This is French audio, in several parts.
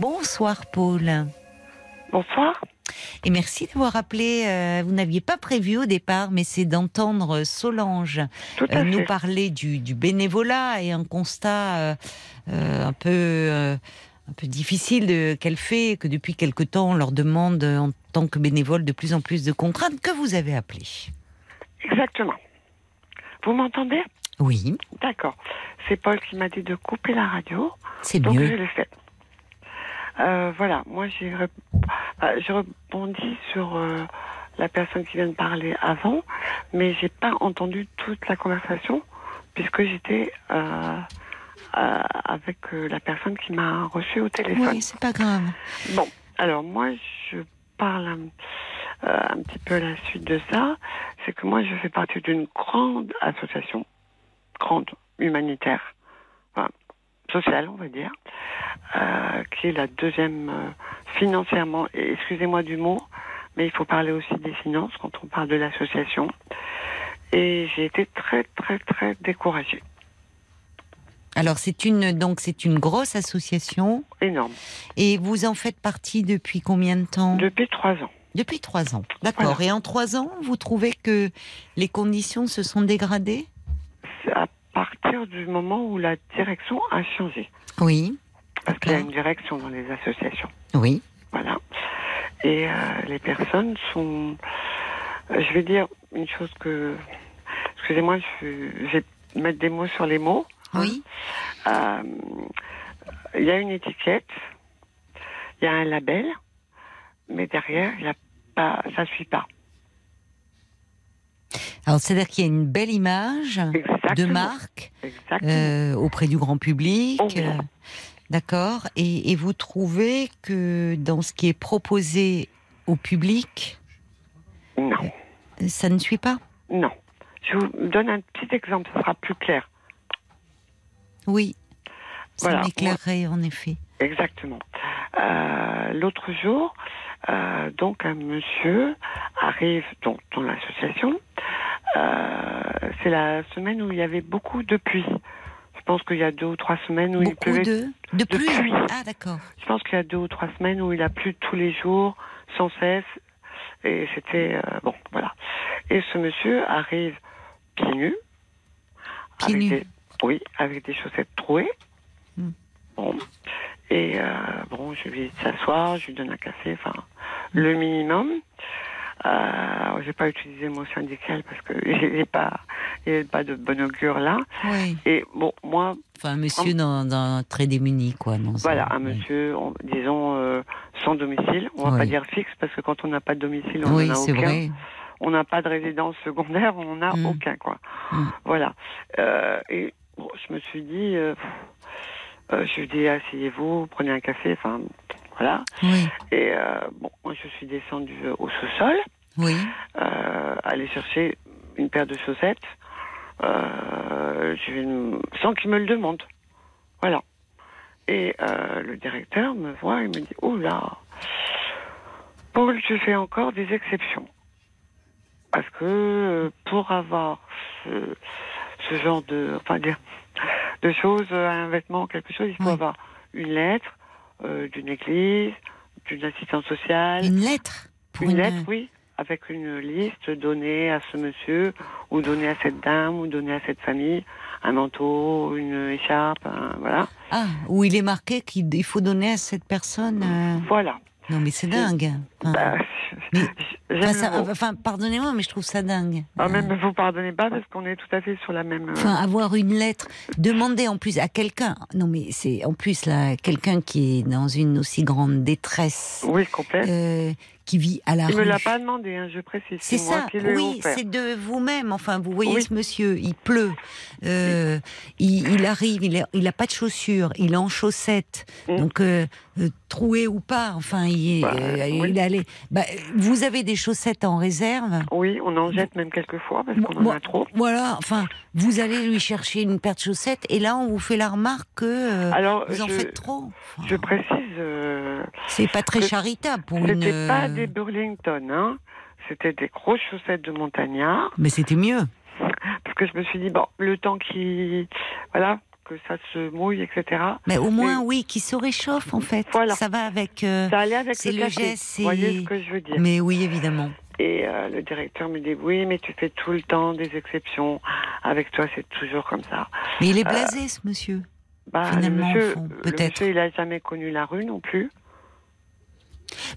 Bonsoir Paul. Bonsoir. Et merci d'avoir appelé. euh, vous n'aviez pas prévu au départ, mais c'est d'entendre Solange euh, nous fait. parler du, du bénévolat et un constat euh, un peu un peu difficile qu'elle fait, que depuis quelque temps on leur demande en tant que bénévole de plus en plus de contraintes que vous avez appelé? Exactement. Vous m'entendez? Oui, D'accord. C'est Paul qui m'a dit de couper la radio. c'est Donc je mieux. l'ai fait. Euh, voilà, moi j'ai j'ai rebondi sur euh, la personne qui vient de parler avant, mais j'ai pas entendu toute la conversation puisque j'étais euh, euh, avec la personne qui m'a reçu au téléphone. Oui, c'est pas grave. Bon, alors moi, je parle un, un petit peu à la suite de ça. C'est que moi, je fais partie d'une grande association, grande, humanitaire, sociale, on va dire, euh, qui est la deuxième euh, financièrement, excusez-moi du mot, mais il faut parler aussi des finances quand on parle de l'association. Et j'ai été très, très, très découragée. Alors c'est une donc c'est une grosse association Énorme. et vous en faites partie depuis combien de temps? Depuis trois ans. Depuis trois ans. D'accord. Voilà. Et en trois ans, vous trouvez que les conditions se sont dégradées? Partir du moment où la direction a changé. Oui. Parce qu'il y a une direction dans les associations. Oui. Voilà. Et euh, les personnes sont. euh, Je vais dire une chose que. Excusez-moi, je vais mettre des mots sur les mots. Oui. Euh, Il y a une étiquette, il y a un label, mais derrière, y a pas, ça suit pas. Alors c'est-à-dire qu'il y a une belle image de marque euh, auprès du grand public. Oh euh, D'accord. Et, et vous trouvez que dans ce qui est proposé au public, Non, ça ne suit pas? Non. Je vous donne un petit exemple, ce sera plus clair. Oui. Ça Voilà. m'éclairerait en effet. Exactement. Euh, L'autre jour, euh, donc un monsieur arrive donc, dans l'association. Euh, C'est la semaine où il y avait beaucoup de pluie. Je pense qu'il y a deux ou trois semaines où il Beaucoup pleuvait. de de de pluie. pluie. Ah d'accord. Je pense qu'il y a deux ou trois semaines où il a plu tous les jours, sans cesse. Et c'était euh, bon, voilà. Et ce monsieur arrive pieds nus. Pieds avec nus. des- oui, avec des chaussettes trouées. Hmm. Bon. Et euh, bon, je lui dis de s'asseoir, je lui donne un café, enfin, le minimum. Euh, je vais pas utiliser le mot syndical parce que j'ai pas, pas de bon augure là. Oui. Et bon, moi, Enfin, un monsieur dans, dans très démuni, quoi. dans voilà, un- monsieur, on- disons, euh, sans domicile. On va Oui. pas dire fixe parce que quand on n'a pas de domicile, on Oui, n'en a c'est aucun. vrai. On n'a pas de résidence secondaire, on n'a Mm. aucun, quoi. Mm. Voilà. Euh, et bon, je me suis dit, euh, euh, je lui dis, asseyez-vous, prenez un café, enfin, voilà. Oui. Et euh, bon, moi, je suis descendue euh, au sous-sol, Oui. euh, aller chercher une paire de chaussettes, euh, sans qu'il me le demande. Voilà. Et le directeur me voit et me dit, oh là, Paul, tu fais encore des exceptions. Parce que pour avoir ce, ce genre de, enfin, de, de choses, un vêtement, quelque chose, il faut Oui. avoir une lettre euh, d'une église, d'une assistance sociale, Une lettre une lettre, oui, avec une liste donnée à ce monsieur, ou donnée à cette dame, ou donnée à cette famille, un manteau, une écharpe, un- voilà. Ah, où il est marqué qu'il il faut donner à cette personne. euh, Voilà. Non, mais c'est dingue. Enfin, Bah, Mais- enfin, ça- pardonnez-moi, mais je trouve ça dingue. Ah, Euh, même vous pardonnez pas parce qu'on est tout à fait sur la même. euh, Enfin, avoir une lettre, demander en plus à quelqu'un. Non, mais c'est en plus là, quelqu'un qui est dans une aussi grande détresse, Oui, complet. euh, qui vit à la Il rue. me l'a pas demandé, hein, je précise. C'est ça, oui, c'est de vous-même. Enfin, vous voyez Oui. ce monsieur, il pleut, euh, il, il arrive, il, a, il a pas de chaussures, il est en chaussettes, Mm. donc euh, euh, troué ou pas, enfin, il, est- Bah, euh, oui. il allait. Bah, vous avez des chaussettes en réserve. Oui, on en jette même quelques fois parce qu'on en a trop. Voilà, enfin, vous allez lui chercher une paire de chaussettes et là, on vous fait la remarque que Alors, vous en je, faites trop. Enfin, je précise, c'est pas très charitable pour une. pas des Burlington, hein. C'était des grosses chaussettes de montagnard. Mais c'était mieux. Parce que je me suis dit, bon, le temps qui. Voilà, que ça se mouille, etc. Mais au moins, oui, qui se réchauffe en fait. Voilà. Ça va avec. euh, Ça allait avec le le café. geste, Vous voyez ce que je veux dire Mais oui, évidemment. Et euh, le directeur me dit oui, mais tu fais tout le temps des exceptions. Avec toi, c'est toujours comme ça. Mais il est blasé, ce monsieur. Bah, Finalement, le monsieur, peut-être. il a jamais connu la rue non plus.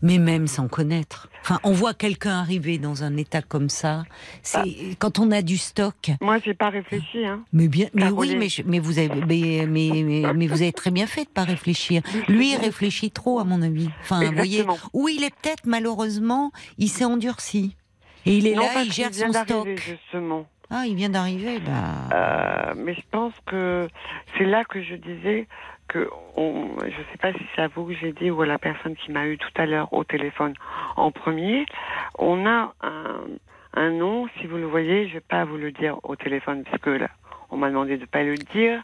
Mais même sans connaître. Enfin, on voit quelqu'un arriver dans un état comme ça. C'est Ah. quand on a du stock. Moi, j'ai pas réfléchi. Hein. Mais bien, mais oui, mais, je- mais vous avez, mais, mais, vous avez très bien fait de pas réfléchir. Lui, il réfléchit trop, à mon avis. Enfin, vous voyez, où il est peut-être malheureusement, il s'est endurci. Et il est non, là, il gère vient son stock. justement. Ah, il vient d'arriver, bah. Euh, mais je pense que c'est là que je disais que on, je sais pas si c'est à vous que j'ai dit ou à la personne qui m'a eu tout à l'heure au téléphone en premier. On a un, un nom, si vous le voyez, je vais pas vous le dire au téléphone parce que là, on m'a demandé de pas le dire.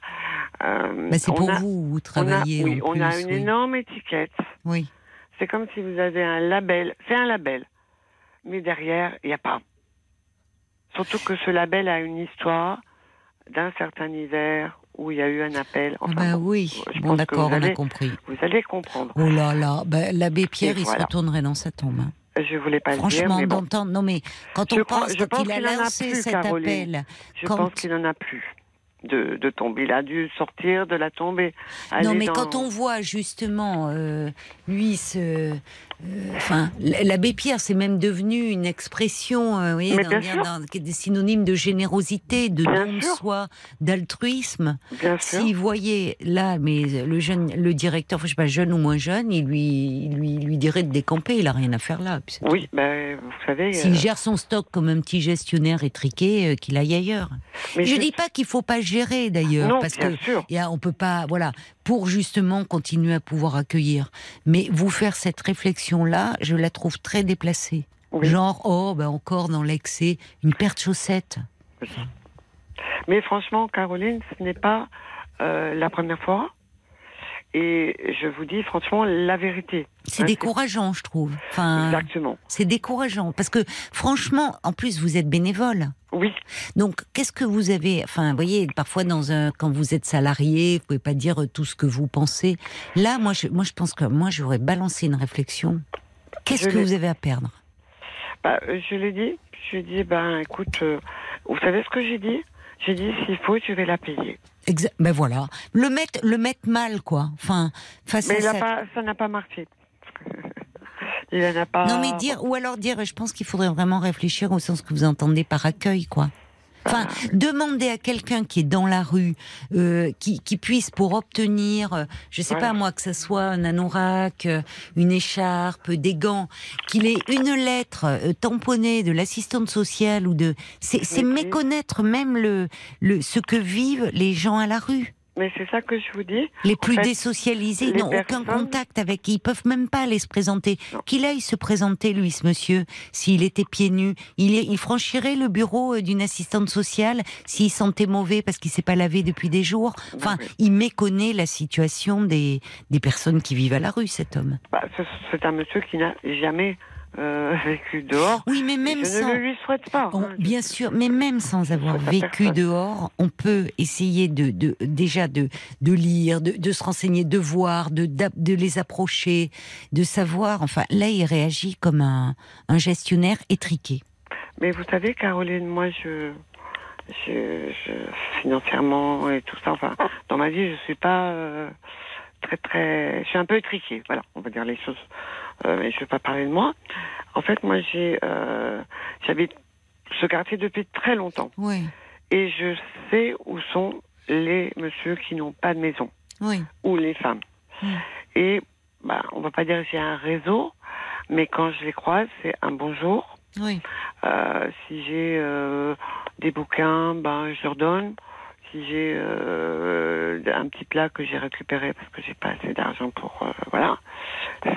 Euh, Bah, c'est pour a- vous, vous On a, travaillez oui, en on a plus, une oui. énorme étiquette. Oui. C'est comme si vous avez un label. C'est un label. Mais derrière, il n'y a pas. Surtout que ce label a une histoire d'un certain hiver où il y a eu un appel. Ah Enfin, bah oui, bon d'accord, on a compris. Vous allez comprendre. Oh là là, bah, l'abbé Pierre, Et il se retournerait dans sa tombe. hein. Je voulais pas le dire, Franchement, bon, d'entendre. Non, mais quand on pense, qu'il a lancé plus, cet Caroline. appel. je quand- pense qu'il n'en a plus de, de tombe. Il a dû sortir de la tombe et aller Non, mais dans- quand on voit justement euh, lui se. euh, Enfin, l'abbé Pierre, c'est même devenu une expression, euh, vous voyez, dans- des synonymes de générosité, de Bien don de soi, d'altruisme. S'il voyait là, mais le jeune, le directeur, je sais pas, jeune ou moins jeune, il lui, lui, lui dirait de décamper. Il a rien à faire là. Oui, ben, vous savez. S'il euh, gère son stock comme un petit gestionnaire étriqué, euh, qu'il aille ailleurs. mais je je- dis pas qu'il faut pas gérer d'ailleurs, parce que sûr. et, ah, on peut pas, voilà, pour justement continuer à pouvoir accueillir. Mais vous faire cette réflexion là, je la trouve très déplacée. Oui. Genre, oh, ben encore dans l'excès, une paire de chaussettes. Mais franchement, Caroline, ce n'est pas euh, la première fois. Et je vous dis franchement la vérité. C'est Hein, décourageant, je trouve. Enfin, Exactement. c'est décourageant parce que franchement, en plus, vous êtes bénévole. Oui, Donc, qu'est-ce que vous avez Enfin, vous voyez, parfois dans un, quand vous êtes salarié, vous pouvez pas dire tout ce que vous pensez. Là, moi, je, moi, je pense que moi, j'aurais balancé une réflexion. Qu'est-ce que vous avez à perdre? Bah, euh, je l'ai dit. Je lui ai dit, ben écoute, euh, vous savez ce que j'ai dit? J'ai dit, s'il faut, je vais la payer. Exa- Ben voilà, le mettre, le mettre mal, quoi. Enfin, face Mais à ça. pas, ça n'a pas marché. il en a pas. Non, mais dire, ou alors dire, je pense qu'il faudrait vraiment réfléchir au sens que vous entendez par accueil, quoi. Enfin, demander à quelqu'un qui est dans la rue, euh, qui, qui puisse pour obtenir, euh, je sais pas moi, que ça soit un anorak, euh, une écharpe, des gants, qu'il ait une lettre euh, tamponnée de l'assistante sociale ou de, c'est méconnaître même le, le, ce que vivent les gens à la rue. Mais c'est ça que je vous dis. Les plus fait, désocialisés n'ont aucun contact avec, ils peuvent même pas aller se présenter. Qu'il aille se présenter, lui, ce monsieur, s'il était pieds nus. Il, il franchirait le bureau euh, d'une assistante sociale s'il sentait mauvais parce qu'il s'est pas lavé depuis des jours. Enfin, oui. il méconnaît la situation des, des personnes qui vivent à la rue, cet homme. Bah, ce- c'est un monsieur qui n'a jamais euh, vécu dehors. Oui, mais même je sans... ne le lui souhaite pas. On- bien sûr, mais même sans avoir vécu dehors, on peut essayer de, de déjà de, de lire, de, de se renseigner, de voir, de, les approcher, de savoir. Enfin, là, il réagit comme un, un gestionnaire étriqué. Mais vous savez, Caroline, moi, je, je, je- financièrement et tout ça, enfin, dans ma vie, je suis pas euh, très, très, je suis un peu étriquée. Voilà, on va dire les choses. Euh, mais je vais pas parler de moi. En fait, moi, j'ai, euh, j'habite ce quartier depuis très longtemps Oui, et je sais où sont les messieurs qui n'ont pas de maison oui. ou les femmes. Mm. Et bah, on va pas dire que j'ai un réseau, mais quand je les croise, c'est un bonjour. Oui, Euh, si j'ai euh, des bouquins, ben je leur donne. Si j'ai euh, un petit plat que j'ai récupéré parce que j'ai pas assez d'argent pour voilà,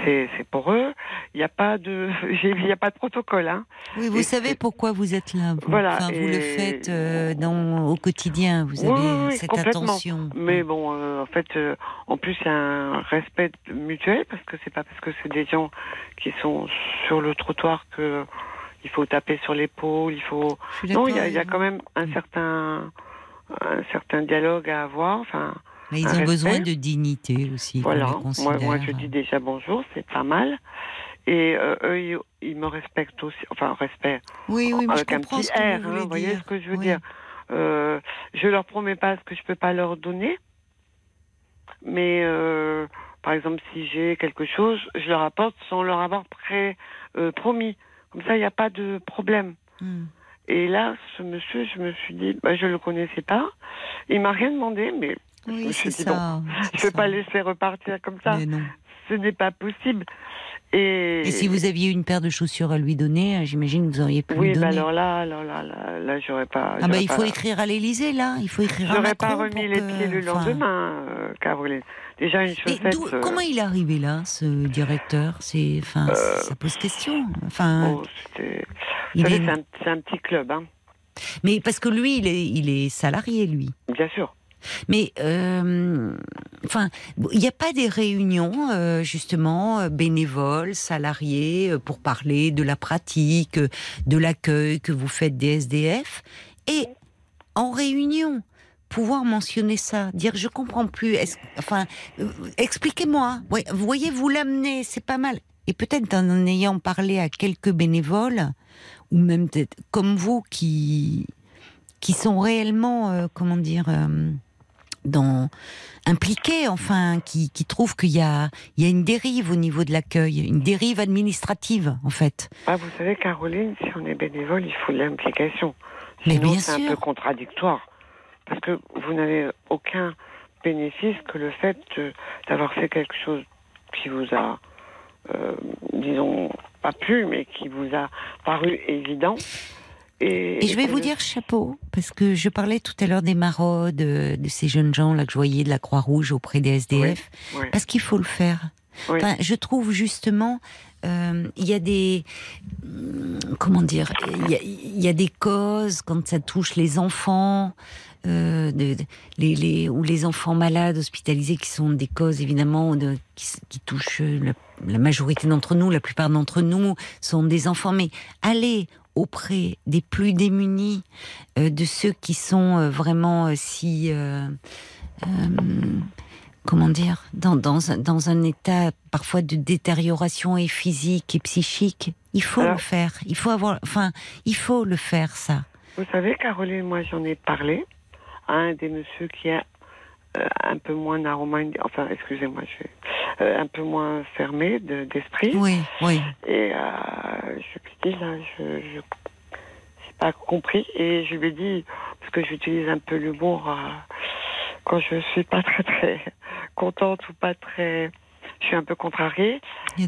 c'est pour eux. Il n'y a pas de il y a pas de protocole hein. oui vous Et savez pourquoi vous êtes là. Vous, Voilà, Enfin, vous le faites euh, dans, au quotidien. Vous Oui, avez oui, cette attention. Mais bon, euh, en fait, euh, en plus, il y a un respect mutuel parce que c'est pas parce que c'est des gens qui sont sur le trottoir que il faut taper sur l'épaule, il faut. Non, il y a, il y a quand même un certain un certain dialogue à avoir. Enfin, Mais ils ont besoin de dignité aussi. voilà. Moi, je dis déjà bonjour, c'est pas mal. Et euh, eux, ils, ils me respectent aussi. Enfin, respect. Oui, oui, avec je un petit ce que R, vous hein, voyez ce que je veux Oui. dire. Euh, je leur promets pas ce que je peux pas leur donner, mais euh, par exemple, si j'ai quelque chose, je leur apporte sans leur avoir pré, euh, promis. Comme ça, il n'y a pas de problème. Hmm. Et là, ce monsieur, je me suis dit, bah, je le connaissais pas. Il m'a rien demandé, mais je me Oui, suis c'est dit, bon, ça. je peux ça. pas laisser repartir comme ça. Mais non. Ce n'est pas possible. Et, Et si vous aviez une paire de chaussures à lui donner, euh, j'imagine que vous auriez pu oui, lui bah alors là, alors là, là, là, j'aurais pas. ah bah il pas- faut écrire à l'Élysée là, il faut écrire à J'aurais pas remis les que- pieds le enfin, lendemain, euh, Caroline. Déjà une Et chaussette. euh, comment il est arrivé là, ce directeur? C'est, enfin, Euh, ça pose question. Enfin, oh, est- c'est un, petit club, hein. mais parce que lui, il est, il est salarié, lui. Bien sûr. Mais, euh, enfin, il n'y a pas des réunions, euh, justement, euh, bénévoles, salariés, pour parler de la pratique, de l'accueil que vous faites des SDF. Et en réunion, pouvoir mentionner ça, dire je comprends plus, enfin, expliquez-moi. Voyez, vous l'amenez, c'est pas mal. Et peut-être en ayant parlé à quelques bénévoles, ou même peut-être comme vous qui qui sont réellement, comment dire, dans impliqués, enfin, qui, qui trouvent qu'il y a, il y a une dérive au niveau de l'accueil, une dérive administrative, en fait. Ah, vous savez, Caroline, si on est bénévole, il faut de l'implication. Mais bien c'est un sûr. peu contradictoire. Parce que vous n'avez aucun bénéfice que le fait de- d'avoir fait quelque chose qui vous a, euh, disons, pas plu, mais qui vous a paru évident. Et, Et je vais vous dire chapeau, parce que je parlais tout à l'heure des maraudes, euh, de ces jeunes gens là que je voyais de la Croix-Rouge auprès des SDF, parce qu'il faut le faire. Oui. Enfin, je trouve justement, euh, il y a des, hum, comment dire, il y a, il y a des causes quand ça touche les enfants, euh, de, de- les, les, ou les enfants malades hospitalisés, qui sont des causes évidemment de, qui, s- qui touchent la, la majorité d'entre nous, la plupart d'entre nous sont des enfants. Mais allez auprès des plus démunis, euh, de ceux qui sont euh, vraiment euh, si comment dire, dans, dans, un, dans un état parfois de détérioration et physique et psychique. Il faut Alors- le faire. Il faut avoir, enfin, il faut le faire, ça. Vous savez, Caroline, moi j'en ai parlé à un des messieurs qui euh, un peu moins narroman, enfin excusez-moi, je suis un peu moins fermé de- d'esprit. Oui, oui. Et euh, je dis là, je j'ai pas compris et je lui ai dit parce que j'utilise un peu l'humour euh, quand je suis pas très très contente ou pas très, je suis un peu contrariée.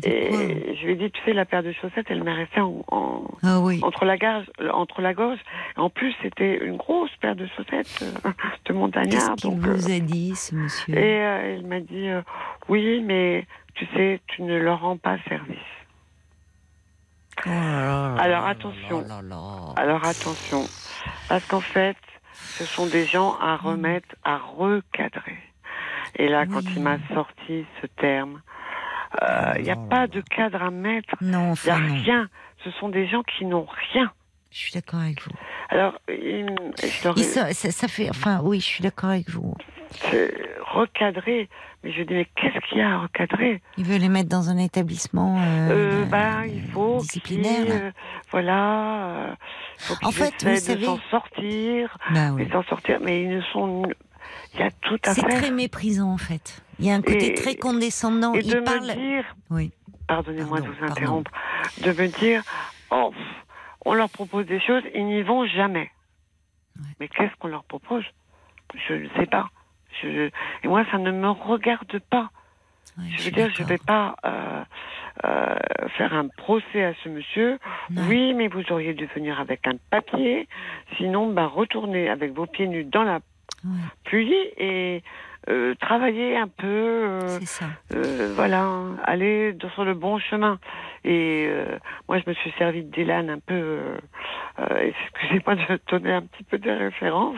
Et je lui ai dit, tu sais, la paire de chaussettes, elle m'est restée en, en- Ah oui. entre la gorge, entre la gorge. En plus, c'était une grosse paire de chaussettes euh, de Qu'est-ce montagnard. qu'il donc, vous euh, a dit, ce monsieur? et euh, il m'a dit, oui, mais tu sais, tu ne leur rends pas service. Oh là Alors, attention. là. Alors attention, parce qu'en fait, ce sont des gens à remettre, à recadrer. Et là, quand il m'a sorti ce terme, euh, il n'y a Oh pas de cadre à mettre. Non, Il n'y a non. rien. Ce sont des gens qui n'ont rien. Je suis d'accord avec vous. Alors, il, ça, ça fait, enfin, oui, je suis d'accord avec vous. Recadrer. Mais je dis, mais qu'est-ce qu'il y a à recadrer? Il veut les mettre dans un établissement euh, euh, de- bah, Il faut disciplinaire. euh, voilà, euh, faut En fait, vous de savez- s'en sortir, Bah oui. s'en sortir. Mais ils ne sont... Il y a tout à C'est très méprisant en fait. Il y a un côté Et- très condescendant. Et Il de parle. me dire, Oui. pardonnez-moi de Pardon, vous pardon. interrompre, de me dire, oh, on leur propose des choses, ils n'y vont jamais. Ouais. Mais qu'est-ce qu'on leur propose? Je ne sais pas. Je, et moi, ça ne me regarde pas. Ouais, Je veux dire, je ne vais pas euh, euh, faire un procès à ce monsieur. Oui, mais vous auriez dû venir avec un papier. Sinon, bah, retournez avec vos pieds nus dans la Ouais, pluie et euh, travailler un peu. euh, ça. euh, voilà, aller sur le bon chemin. Et euh, moi, je me suis servi d'Elan un peu, euh, excusez-moi de donner un petit peu de référence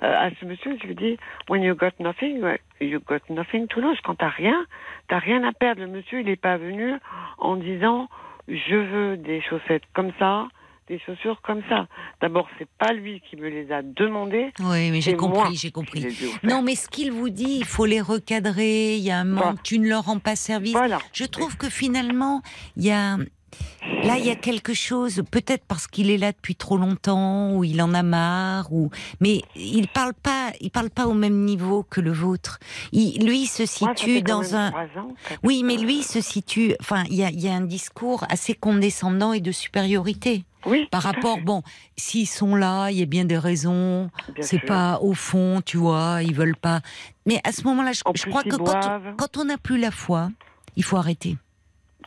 à ce monsieur. Je lui dis, when you got nothing, you got nothing to lose. Quand t'as rien, t'as rien à perdre. Le monsieur, il n'est pas venu en disant, je veux des chaussettes comme ça, des chaussures comme ça. D'abord, c'est pas lui qui me les a demandées. Oui, mais j'ai compris, j'ai compris. Non, mais ce qu'il vous dit, il faut les recadrer. Il y a un manque. Voilà. Tu ne leur rends pas service. Voilà. Je trouve que finalement, il y a là, il y a quelque chose. Peut-être parce qu'il est là depuis trop longtemps, ou il en a marre, ou mais il parle pas. Il parle pas au même niveau que le vôtre. Il, lui, il se situe dans un. ans, Oui, mais lui il se situe. Enfin, il y a, il y a un discours assez condescendant et de supériorité oui, par rapport. Bon, s'ils sont là, il y a bien des raisons. C'est pas au fond, tu vois, ils veulent pas. Mais à ce moment-là, je, crois que quand, on n'a plus la foi, il faut arrêter.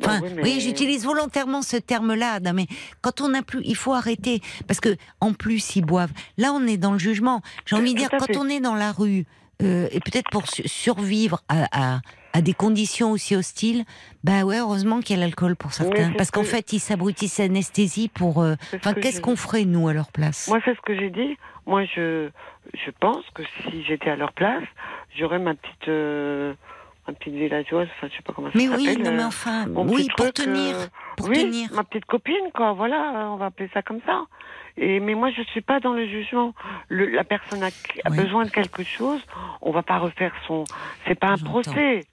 Enfin, Ah oui, mais- oui, j'utilise volontairement ce terme-là, mais quand on n'a plus, il faut arrêter parce que en plus ils boivent. Là, on est dans le jugement. J'ai envie de dire, quand fait. on est dans la rue euh, et peut-être pour su- survivre à, à, à des conditions aussi hostiles, bah ouais, heureusement qu'il y a l'alcool pour certains, parce ce qu'en que- fait, ils s'abrutissent anesthésie pour. euh, Enfin, que qu'est-ce qu'on ferait nous à leur place? Moi, c'est ce que j'ai dit. Moi, je, je pense que si j'étais à leur place, j'aurais ma petite, euh, ma petite villageoise, enfin, je sais pas comment ça Mais s'appelle. oui, non, mais euh, enfin, oui, pour truc, tenir, pour oui, tenir. ma petite copine, quoi. Voilà, on va appeler ça comme ça. Et mais moi, je suis pas dans le jugement. Le, la personne a, a Oui. besoin de quelque chose. On va pas refaire son. C'est pas un procès.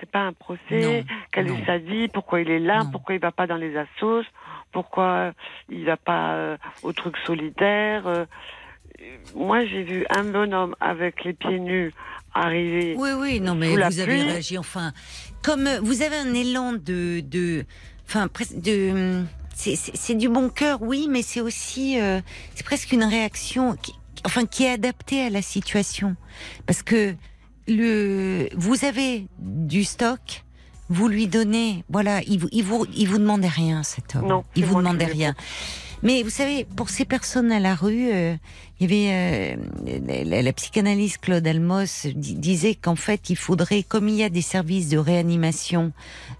C'est pas un procès. Non. est sa vie Pourquoi il est là Non. Pourquoi il va pas dans les assos Pourquoi il va pas euh, au truc solidaire euh, Moi, j'ai vu un bonhomme avec les pieds nus arriver. Oui, oui, non, mais vous avez réagi. Enfin, comme euh, vous avez un élan de, de, enfin, de, c'est du bon cœur, oui, mais c'est aussi, euh, c'est presque une réaction, qui, enfin, qui est adaptée à la situation, parce que le, vous avez du stock. Vous lui donnez, voilà, il vous, il vous, il vous demandait rien, cet homme. Non, il vous demandait rien. Mais vous savez, pour ces personnes à la rue, euh, il y avait euh, la, la psychanalyste Claude Almos di- disait qu'en fait, il faudrait, comme il y a des services de réanimation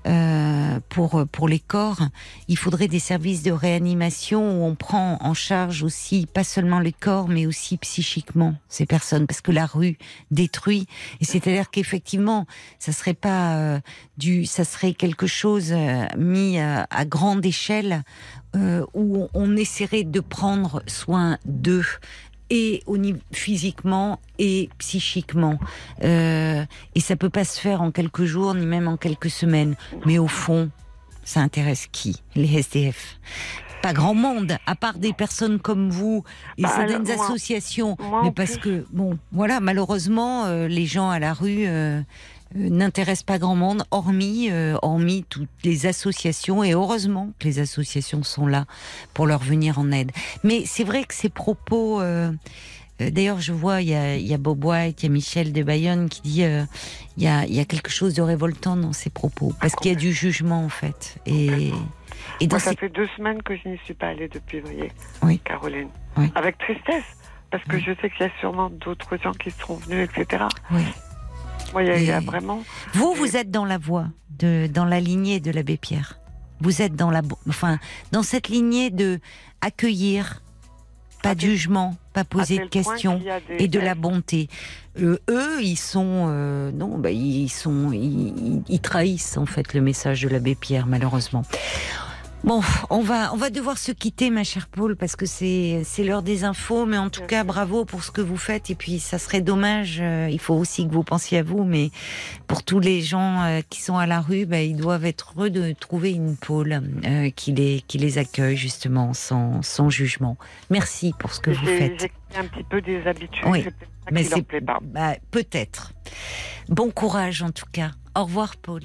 euh, pour pour les corps, il faudrait des services de réanimation où on prend en charge aussi pas seulement les corps, mais aussi psychiquement ces personnes, parce que la rue détruit. Et c'est-à-dire qu'effectivement, ça serait pas euh, du, ça serait quelque chose euh, mis à, à grande échelle euh, où on essaierait de prendre soin d'eux et au niveau physiquement et psychiquement. Euh, et ça peut pas se faire en quelques jours ni même en quelques semaines. Mais au fond ça intéresse qui? Les SDF pas grand monde à part des personnes comme vous et Bah, certaines moi- associations. moi, mais parce plus- que bon voilà malheureusement euh, les gens à la rue euh, euh, n'intéressent pas grand monde, hormis, euh, hormis toutes les associations, et heureusement que les associations sont là pour leur venir en aide. Mais c'est vrai que ces propos, euh, d'ailleurs je vois, il y a, il y a Bob White, il y a Michel de Bayonne qui dit, il y, a, il y a quelque chose de révoltant dans ces propos, parce qu'il y a du jugement en fait. Et, et dans Moi, ça ces... fait deux semaines que je n'y suis pas allée depuis, voyez, Oui. Caroline. Oui. Avec tristesse, parce que Oui. je sais qu'il y a sûrement d'autres gens qui seront venus, etc. Oui. Moi, il y a- il y, a Et- vraiment. Vous, vous êtes dans la voie, de, dans la lignée de l'abbé Pierre. Vous êtes dans la, enfin, dans cette lignée de accueillir, pas de jugement, pas poser de questions des- et de la bonté. Euh, eux, ils sont, euh, non, bah, ils sont, ils trahissent en fait le message de l'abbé Pierre, malheureusement. Bon, on va, on va devoir se quitter, ma chère Paul, parce que c'est, c'est l'heure des infos. Mais en tout cas, bravo pour ce que vous faites. Et puis, ça serait dommage. euh, il faut aussi que vous pensiez à vous, mais pour tous les gens euh, qui sont à la rue, bah, ils doivent être heureux de trouver une Paul euh, qui les, qui les accueille justement sans, sans jugement. Merci pour ce que vous faites. un petit peu des habitudes. Oui, Mais c'est bah, peut-être. Bon courage en tout cas. Au revoir, Paul.